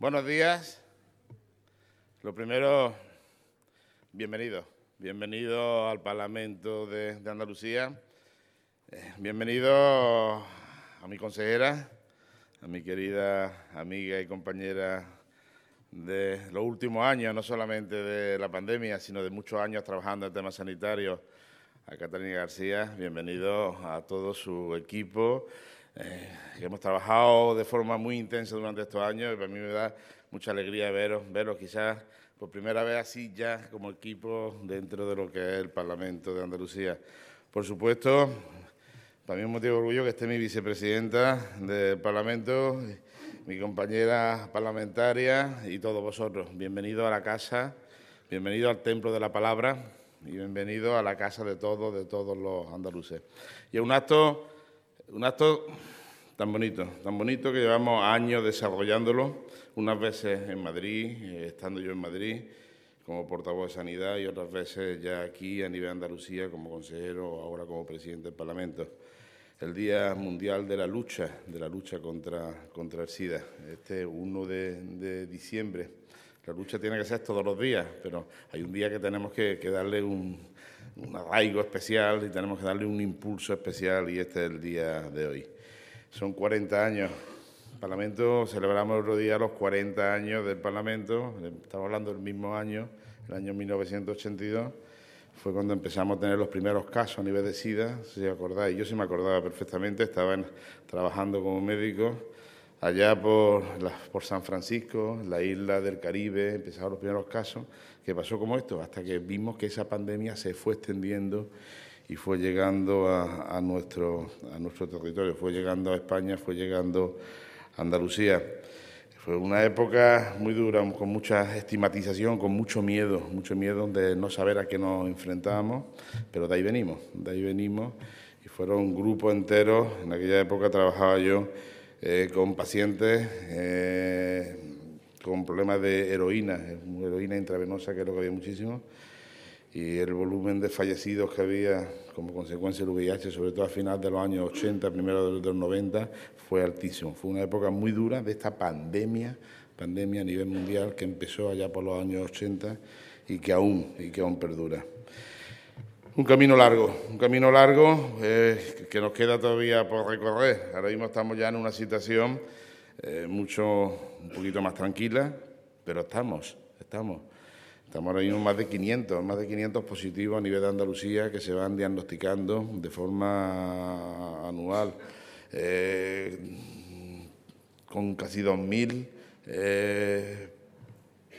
Buenos días. Lo primero, bienvenido. Bienvenido al Parlamento de, Andalucía. Eh, bienvenido a mi consejera, a mi querida amiga y compañera de los últimos años, no solamente de la pandemia, sino de muchos años trabajando en temas sanitarios, a Catalina García. Bienvenido a todo su equipo. Eh, hemos trabajado de forma muy intensa durante estos años y para mí me da mucha alegría veros, veros quizás por primera vez así ya como equipo dentro de lo que es el Parlamento de Andalucía. Por supuesto, para mí es un motivo de orgullo que esté mi vicepresidenta del Parlamento, mi compañera parlamentaria y todos vosotros. Bienvenidos a la casa, bienvenidos al Templo de la Palabra y bienvenidos a la casa de todos, de todos los andaluces. Y es un acto, un acto tan bonito, tan bonito que llevamos años desarrollándolo, unas veces en Madrid, eh, estando yo en Madrid como portavoz de Sanidad y otras veces ya aquí a nivel Andalucía como consejero, ahora como presidente del Parlamento. El Día Mundial de la Lucha, de la lucha contra, contra el SIDA, este 1 de, diciembre. La lucha tiene que ser todos los días, pero hay un día que tenemos que, darle un, un arraigo especial y tenemos que darle un impulso especial y este es el día de hoy. Son 40 años. El Parlamento, celebramos el otro día los 40 años del Parlamento, estamos hablando del mismo año, el año 1982, fue cuando empezamos a tener los primeros casos a nivel de SIDA, si os acordáis. Yo sí me acordaba perfectamente, estaba trabajando como médico allá por, San Francisco, la isla del Caribe, empezaron los primeros casos, que pasó como esto, hasta que vimos que esa pandemia se fue extendiendo y fue llegando a, nuestro, a nuestro territorio, fue llegando a España, fue llegando a Andalucía. Fue una época muy dura, con mucha estigmatización, con mucho miedo, mucho miedo de no saber a qué nos enfrentábamos, pero de ahí venimos, de ahí venimos. Y fueron grupos enteros, en aquella época trabajaba yo eh, con pacientes eh, con problemas de heroína, heroína intravenosa, que es lo que había muchísimo y el volumen de fallecidos que había como consecuencia del VIH, sobre todo a final de los años 80, primero de los 90, fue altísimo. Fue una época muy dura de esta pandemia, pandemia a nivel mundial que empezó allá por los años 80 y que aún, y que aún perdura. Un camino largo, un camino largo eh, que nos queda todavía por recorrer. Ahora mismo estamos ya en una situación eh, mucho, un poquito más tranquila, pero estamos, estamos. Estamos ahora mismo más de 500, más de 500 positivos a nivel de Andalucía que se van diagnosticando de forma anual, eh, con casi 2.000 eh,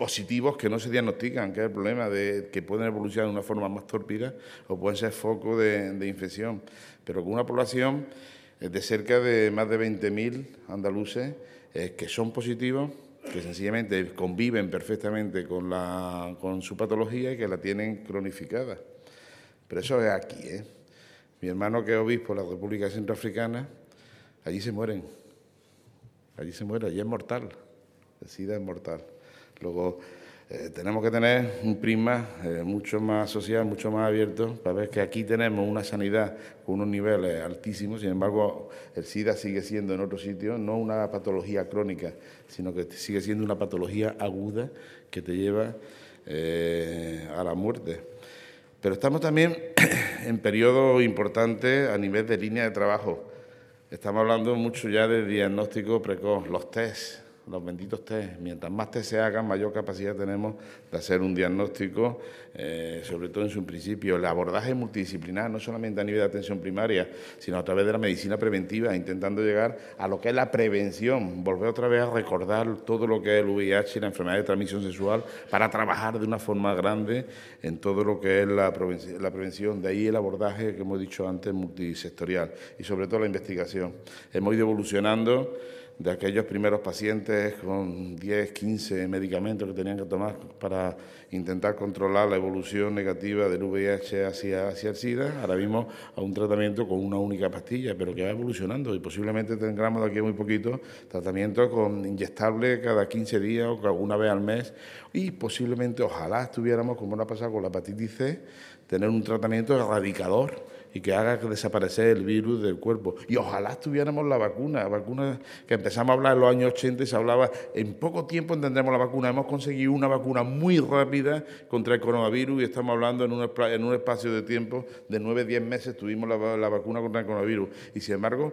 positivos que no se diagnostican, que es el problema de que pueden evolucionar de una forma más tórpida o pueden ser foco de, infección, pero con una población eh, de cerca de más de 20.000 andaluces que son positivos que sencillamente conviven perfectamente con, la, con su patología y que la tienen cronificada. Pero eso es aquí. ¿eh? Mi hermano que es obispo de la República Centroafricana, allí se mueren. Allí se muere, allí es mortal. El SIDA es mortal. Luego, eh, tenemos que tener un prisma eh, mucho más social, mucho más abierto, para ver que aquí tenemos una sanidad con unos niveles altísimos, sin embargo el SIDA sigue siendo en otros sitios no una patología crónica, sino que sigue siendo una patología aguda que te lleva eh, a la muerte. Pero estamos también en periodo importante a nivel de línea de trabajo. Estamos hablando mucho ya de diagnóstico precoz, los tests los benditos test. Mientras más test se hagan, mayor capacidad tenemos de hacer un diagnóstico, eh, sobre todo en su principio. El abordaje multidisciplinar, no solamente a nivel de atención primaria, sino a través de la medicina preventiva, intentando llegar a lo que es la prevención, volver otra vez a recordar todo lo que es el VIH y la enfermedad de transmisión sexual, para trabajar de una forma grande en todo lo que es la prevención. La prevención. De ahí el abordaje que hemos dicho antes, multisectorial, y sobre todo la investigación. Hemos ido evolucionando de aquellos primeros pacientes con 10, 15 medicamentos que tenían que tomar para intentar controlar la evolución negativa del VIH hacia, hacia el SIDA, ahora mismo a un tratamiento con una única pastilla, pero que va evolucionando y posiblemente tengamos de aquí a muy poquito tratamiento con inyectable cada 15 días o una vez al mes. Y posiblemente, ojalá estuviéramos, como nos ha pasado con la hepatitis C, tener un tratamiento erradicador y que haga desaparecer el virus del cuerpo. Y ojalá tuviéramos la vacuna, vacuna que empezamos a hablar en los años 80 y se hablaba, en poco tiempo tendremos la vacuna. Hemos conseguido una vacuna muy rápida contra el coronavirus y estamos hablando en un, en un espacio de tiempo de 9-10 meses tuvimos la, la vacuna contra el coronavirus. Y sin embargo,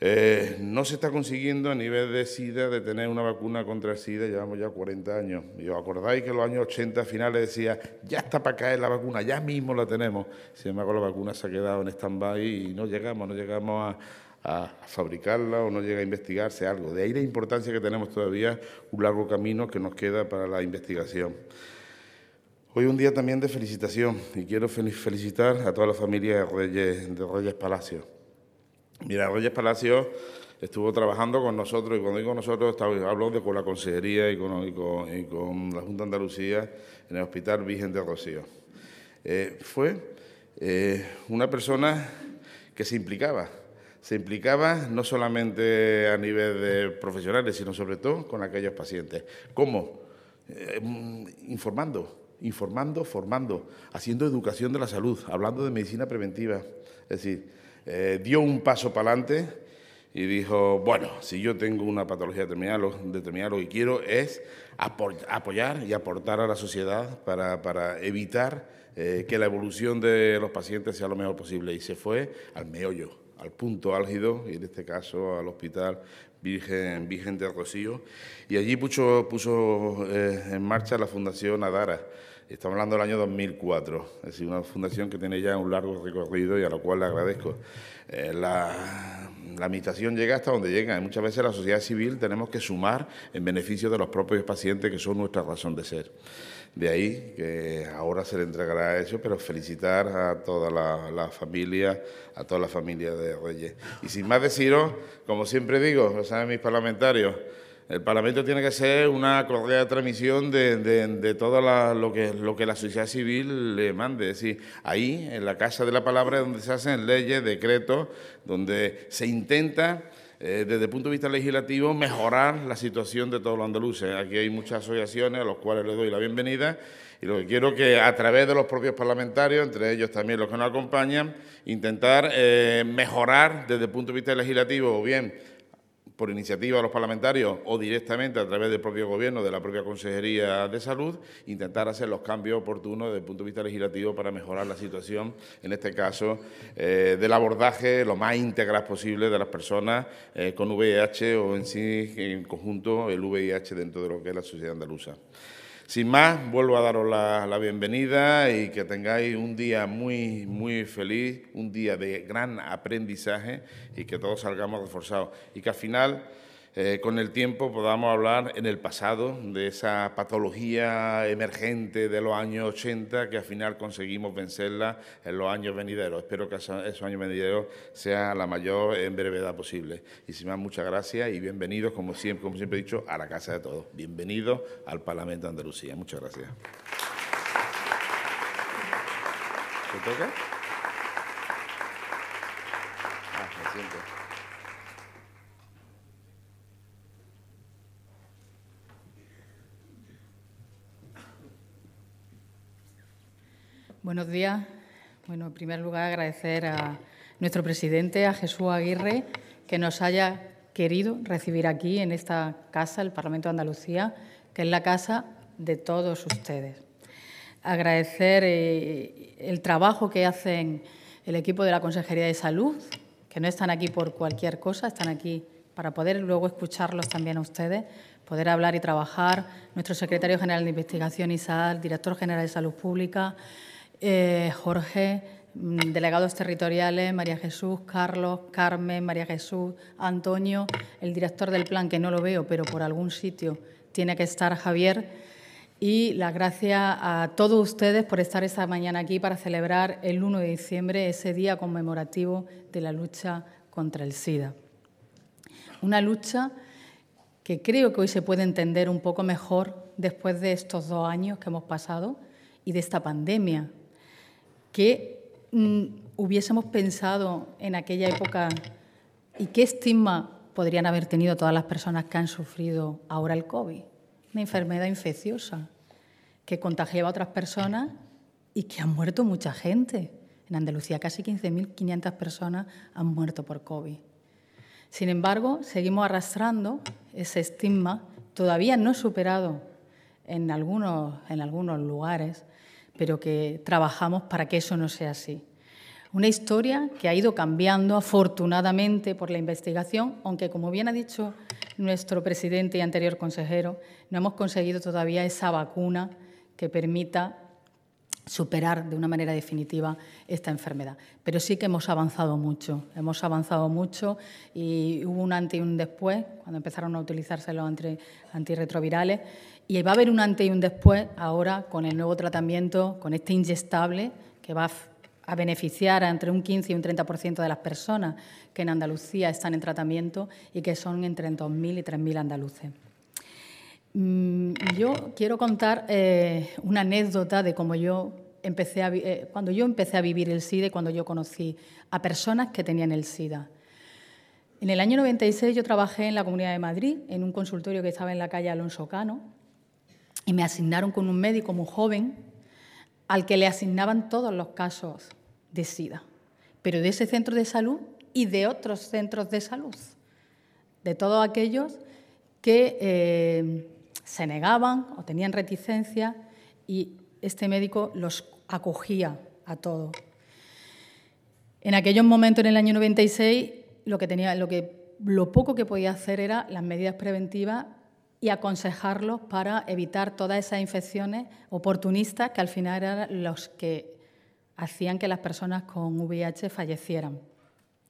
eh, no se está consiguiendo a nivel de SIDA de tener una vacuna contra el SIDA, llevamos ya 40 años. Y os acordáis que en los años 80 finales decía, ya está para caer la vacuna, ya mismo la tenemos. Sin embargo, la vacuna se ha quedado en stand-by y no llegamos, no llegamos a, fabricarla o no llega a investigarse algo. De ahí la importancia que tenemos todavía un largo camino que nos queda para la investigación. Hoy un día también de felicitación y quiero felicitar a toda la familia de Reyes, de Reyes Palacio Mira, Reyes Palacio estuvo trabajando con nosotros, y cuando digo nosotros, hablo con la Consejería y con, la Junta de Andalucía en el Hospital Virgen de Rocío. Eh, fue eh, una persona que se implicaba, se implicaba no solamente a nivel de profesionales, sino sobre todo con aquellos pacientes. ¿Cómo? Eh, informando, informando, formando, haciendo educación de la salud, hablando de medicina preventiva. Es decir, eh, dio un paso para adelante y dijo, bueno, si yo tengo una patología determinada, lo, que quiero es apoyar y aportar a la sociedad para, evitar eh, que la evolución de los pacientes sea lo mejor posible. Y se fue al meollo, al punto álgido, y en este caso al Hospital Virgen, de Rocío. Y allí puso, puso eh, en marcha la Fundación Adara Estamos hablando del año 2004, es decir, una fundación que tiene ya un largo recorrido y a la cual le agradezco. Eh, la, la, administración llega hasta donde llega y muchas veces la sociedad civil tenemos que sumar en beneficio de los propios pacientes que son nuestra razón de ser. De ahí que ahora se le entregará eso, pero felicitar a toda la, la familia, a toda la familia de Reyes. Y sin más deciros, como siempre digo, lo saben mis parlamentarios, el Parlamento tiene que ser una correa transmisión de, todo lo, que, lo que la sociedad civil le mande. Es decir, ahí, en la Casa de la Palabra, es donde se hacen leyes, decretos, donde se intenta, eh, desde el punto de vista legislativo, mejorar la situación de todos los andaluces. Aquí hay muchas asociaciones a las cuales les doy la bienvenida y lo que quiero que a través de los propios parlamentarios, entre ellos también los que nos acompañan, intentar eh, mejorar desde el punto de vista legislativo o bien por iniciativa de los parlamentarios o directamente a través del propio Gobierno, de la propia Consejería de Salud, intentar hacer los cambios oportunos desde el punto de vista legislativo para mejorar la situación, en este caso, eh, del abordaje lo más integral posible de las personas eh, con VIH o en sí, en conjunto, el VIH dentro de lo que es la sociedad andaluza. Sin más, vuelvo a daros la, bienvenida y que tengáis un día muy, muy feliz, un día de gran aprendizaje y que todos salgamos reforzados. Y que al final eh, con el tiempo podamos hablar en el pasado de esa patología emergente de los años 80 que al final conseguimos vencerla en los años venideros. Espero que esos años venideros sea la mayor en brevedad posible. Y sin más, muchas gracias y bienvenidos, como siempre, como siempre he dicho, a la casa de todos. Bienvenidos al Parlamento de Andalucía. Muchas gracias. toca? Buenos días. Bueno, en primer lugar, agradecer a nuestro presidente, a Jesús Aguirre, que nos haya querido recibir aquí en esta casa, el Parlamento de Andalucía, que es la casa de todos ustedes. Agradecer eh, el trabajo que hacen el equipo de la Consejería de Salud, que no están aquí por cualquier cosa, están aquí para poder luego escucharlos también a ustedes, poder hablar y trabajar. Nuestro secretario general de Investigación, ISAL, director general de Salud Pública, eh, Jorge, mm, delegados territoriales, María Jesús, Carlos, Carmen, María Jesús, Antonio, el director del plan, que no lo veo, pero por algún sitio tiene que estar Javier. Y las gracias a todos ustedes por estar esta mañana aquí para celebrar el 1 de diciembre, ese día conmemorativo de la lucha contra el SIDA. Una lucha que creo que hoy se puede entender un poco mejor después de estos dos años que hemos pasado y de esta pandemia, ¿Qué mm, hubiésemos pensado en aquella época y qué estigma podrían haber tenido todas las personas que han sufrido ahora el COVID? Una enfermedad infecciosa que contagiaba a otras personas y que ha muerto mucha gente. En Andalucía casi 15.500 personas han muerto por COVID. Sin embargo, seguimos arrastrando ese estigma, todavía no superado en algunos, en algunos lugares, pero que trabajamos para que eso no sea así. Una historia que ha ido cambiando afortunadamente por la investigación, aunque como bien ha dicho nuestro presidente y anterior consejero, no hemos conseguido todavía esa vacuna que permita superar de una manera definitiva esta enfermedad. Pero sí que hemos avanzado mucho, hemos avanzado mucho y hubo un antes y un después cuando empezaron a utilizarse los antirretrovirales y va a haber un antes y un después ahora con el nuevo tratamiento, con este inyectable que va a beneficiar a entre un 15 y un 30% de las personas que en Andalucía están en tratamiento y que son entre 2.000 y 3.000 andaluces. Mm, yo quiero contar eh, una anécdota de cómo yo empecé a, eh, cuando yo empecé a vivir el SIDA y cuando yo conocí a personas que tenían el SIDA. En el año 96 yo trabajé en la Comunidad de Madrid, en un consultorio que estaba en la calle Alonso Cano, y me asignaron con un médico muy joven al que le asignaban todos los casos de SIDA, pero de ese centro de salud y de otros centros de salud, de todos aquellos que eh, se negaban o tenían reticencia y este médico los acogía a todos. En aquellos momentos, en el año 96, lo, que tenía, lo, que, lo poco que podía hacer era las medidas preventivas y aconsejarlos para evitar todas esas infecciones oportunistas que al final eran los que hacían que las personas con VIH fallecieran.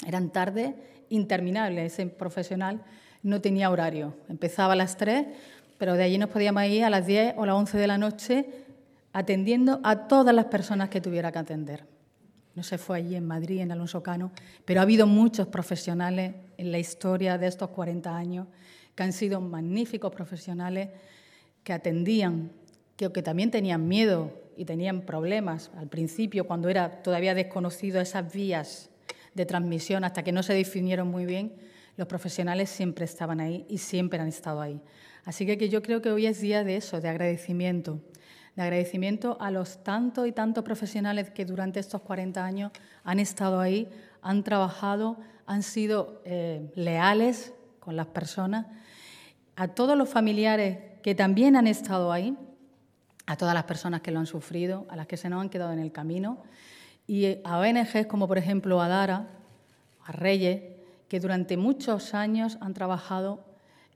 Eran tardes interminables. Ese profesional no tenía horario. Empezaba a las 3, pero de allí nos podíamos ir a las 10 o las 11 de la noche atendiendo a todas las personas que tuviera que atender. No se fue allí en Madrid, en Alonso Cano, pero ha habido muchos profesionales en la historia de estos 40 años que han sido magníficos profesionales que atendían, que, que también tenían miedo y tenían problemas al principio, cuando era todavía desconocido esas vías de transmisión, hasta que no se definieron muy bien, los profesionales siempre estaban ahí y siempre han estado ahí. Así que, yo creo que hoy es día de eso, de agradecimiento, de agradecimiento a los tantos y tantos profesionales que durante estos 40 años han estado ahí, han trabajado, han sido eh, leales con las personas, a todos los familiares que también han estado ahí, a todas las personas que lo han sufrido, a las que se nos han quedado en el camino, y a ONGs como por ejemplo Adara, a Reyes, que durante muchos años han trabajado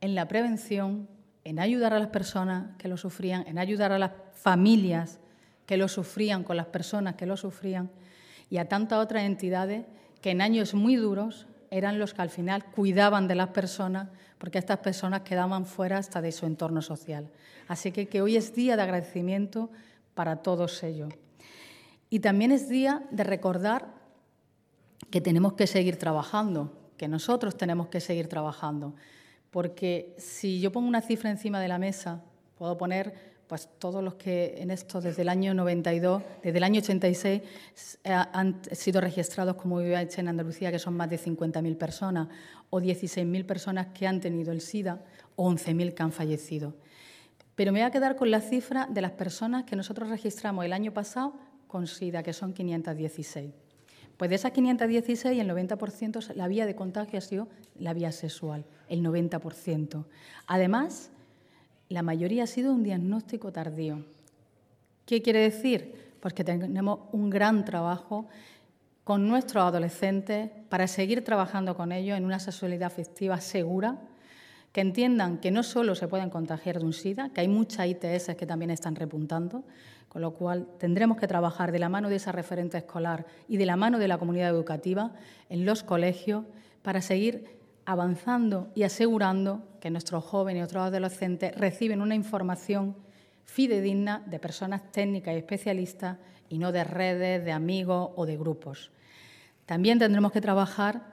en la prevención, en ayudar a las personas que lo sufrían, en ayudar a las familias que lo sufrían con las personas que lo sufrían y a tantas otras entidades que en años muy duros eran los que al final cuidaban de las personas porque estas personas quedaban fuera hasta de su entorno social. Así que, hoy es día de agradecimiento para todos ellos. Y también es día de recordar que tenemos que seguir trabajando, que nosotros tenemos que seguir trabajando. Porque si yo pongo una cifra encima de la mesa, puedo poner pues todos los que en esto desde el año 92, desde el año 86 han sido registrados como VIH en Andalucía, que son más de 50.000 personas, o 16.000 personas que han tenido el SIDA, o 11.000 que han fallecido. Pero me voy a quedar con la cifra de las personas que nosotros registramos el año pasado con SIDA, que son 516. Pues de esas 516, el 90% la vía de contagio ha sido la vía sexual, el 90%. Además, la mayoría ha sido un diagnóstico tardío. ¿Qué quiere decir? Pues que tenemos un gran trabajo con nuestros adolescentes para seguir trabajando con ellos en una sexualidad afectiva segura, que entiendan que no solo se pueden contagiar de un SIDA, que hay muchas ITS que también están repuntando, con lo cual tendremos que trabajar de la mano de esa referente escolar y de la mano de la comunidad educativa en los colegios para seguir avanzando y asegurando que nuestros jóvenes y otros adolescentes reciben una información fidedigna de personas técnicas y especialistas y no de redes, de amigos o de grupos. También tendremos que trabajar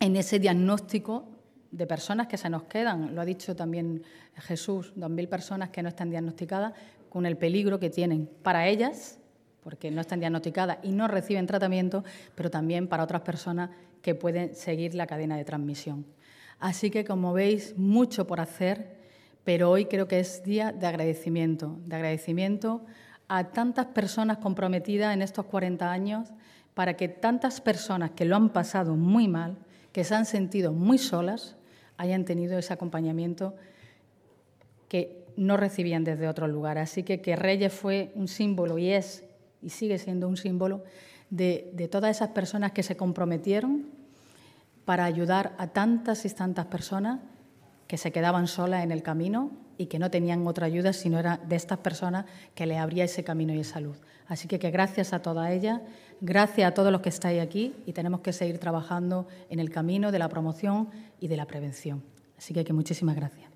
en ese diagnóstico de personas que se nos quedan, lo ha dicho también Jesús, 2.000 personas que no están diagnosticadas, con el peligro que tienen para ellas, porque no están diagnosticadas y no reciben tratamiento, pero también para otras personas que pueden seguir la cadena de transmisión. Así que, como veis, mucho por hacer, pero hoy creo que es día de agradecimiento, de agradecimiento a tantas personas comprometidas en estos 40 años, para que tantas personas que lo han pasado muy mal, que se han sentido muy solas, hayan tenido ese acompañamiento que no recibían desde otro lugar. Así que que Reyes fue un símbolo y es y sigue siendo un símbolo de, de todas esas personas que se comprometieron para ayudar a tantas y tantas personas que se quedaban solas en el camino y que no tenían otra ayuda sino era de estas personas que le abría ese camino y esa luz. Así que, que gracias a todas ellas, gracias a todos los que estáis aquí y tenemos que seguir trabajando en el camino de la promoción y de la prevención. Así que, que muchísimas gracias.